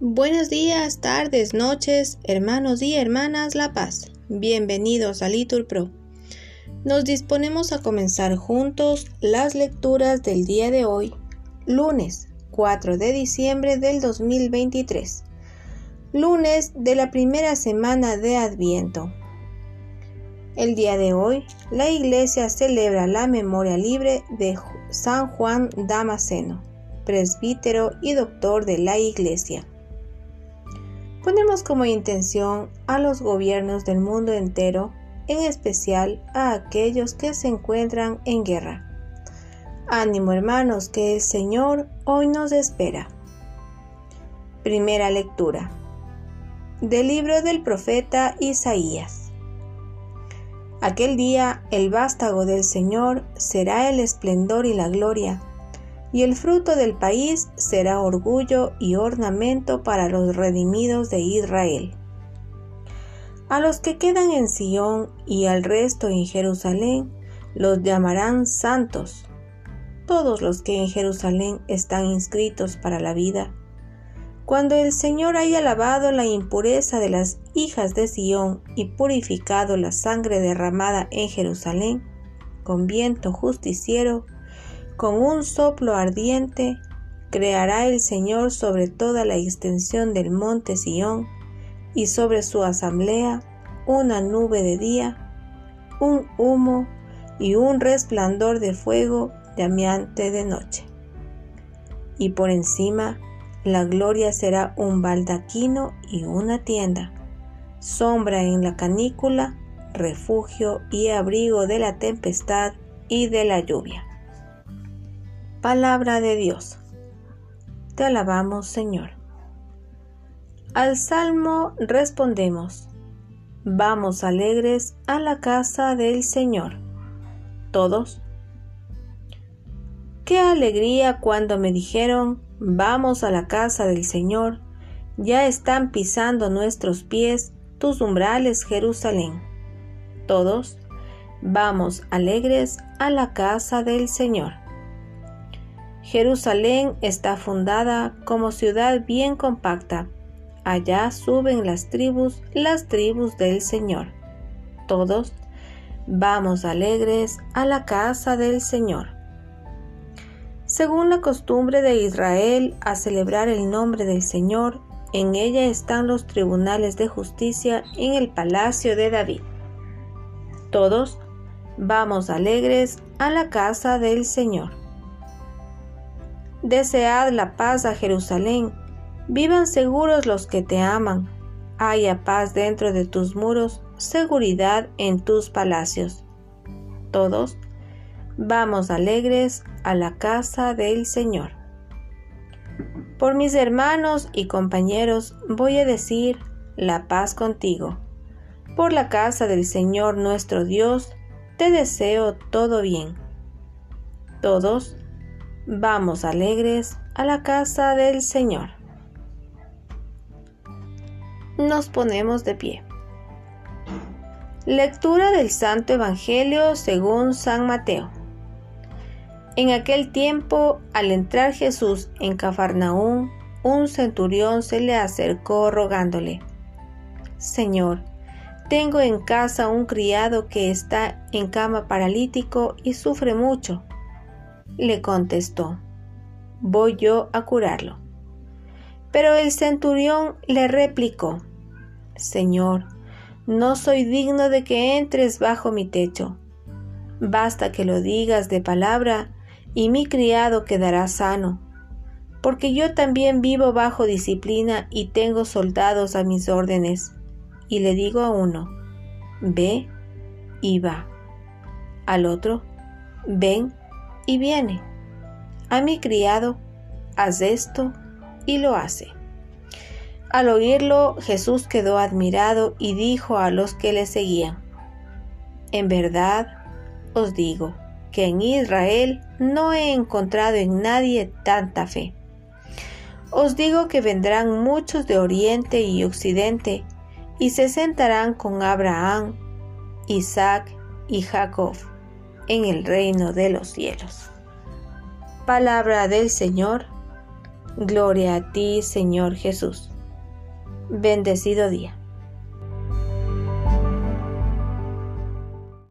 Buenos días, tardes, noches, hermanos y hermanas La Paz. Bienvenidos a Litur Pro. Nos disponemos a comenzar juntos las lecturas del día de hoy, lunes 4 de diciembre del 2023, lunes de la primera semana de Adviento. El día de hoy, la Iglesia celebra la memoria libre de San Juan Damasceno, presbítero y doctor de la Iglesia ponemos como intención a los gobiernos del mundo entero, en especial a aquellos que se encuentran en guerra. Ánimo hermanos, que el Señor hoy nos espera. Primera lectura del libro del profeta Isaías. Aquel día el vástago del Señor será el esplendor y la gloria y el fruto del país será orgullo y ornamento para los redimidos de Israel. A los que quedan en Sión y al resto en Jerusalén los llamarán santos. Todos los que en Jerusalén están inscritos para la vida. Cuando el Señor haya lavado la impureza de las hijas de Sión y purificado la sangre derramada en Jerusalén, con viento justiciero, con un soplo ardiente creará el Señor sobre toda la extensión del monte Sión y sobre su asamblea una nube de día, un humo y un resplandor de fuego llameante de noche. Y por encima la gloria será un baldaquino y una tienda, sombra en la canícula, refugio y abrigo de la tempestad y de la lluvia. Palabra de Dios. Te alabamos, Señor. Al salmo respondemos, vamos alegres a la casa del Señor. Todos. Qué alegría cuando me dijeron, vamos a la casa del Señor, ya están pisando nuestros pies tus umbrales, Jerusalén. Todos, vamos alegres a la casa del Señor. Jerusalén está fundada como ciudad bien compacta. Allá suben las tribus, las tribus del Señor. Todos vamos alegres a la casa del Señor. Según la costumbre de Israel a celebrar el nombre del Señor, en ella están los tribunales de justicia en el palacio de David. Todos vamos alegres a la casa del Señor. Desead la paz a Jerusalén. Vivan seguros los que te aman. Haya paz dentro de tus muros, seguridad en tus palacios. Todos vamos alegres a la casa del Señor. Por mis hermanos y compañeros voy a decir la paz contigo. Por la casa del Señor nuestro Dios, te deseo todo bien. Todos Vamos alegres a la casa del Señor. Nos ponemos de pie. Lectura del Santo Evangelio según San Mateo. En aquel tiempo, al entrar Jesús en Cafarnaún, un centurión se le acercó rogándole, Señor, tengo en casa un criado que está en cama paralítico y sufre mucho le contestó, voy yo a curarlo. Pero el centurión le replicó, Señor, no soy digno de que entres bajo mi techo. Basta que lo digas de palabra y mi criado quedará sano, porque yo también vivo bajo disciplina y tengo soldados a mis órdenes. Y le digo a uno, ve y va. Al otro, ven y viene. A mi criado, haz esto y lo hace. Al oírlo, Jesús quedó admirado y dijo a los que le seguían, En verdad os digo que en Israel no he encontrado en nadie tanta fe. Os digo que vendrán muchos de oriente y occidente y se sentarán con Abraham, Isaac y Jacob en el reino de los cielos. Palabra del Señor. Gloria a ti, Señor Jesús. Bendecido día.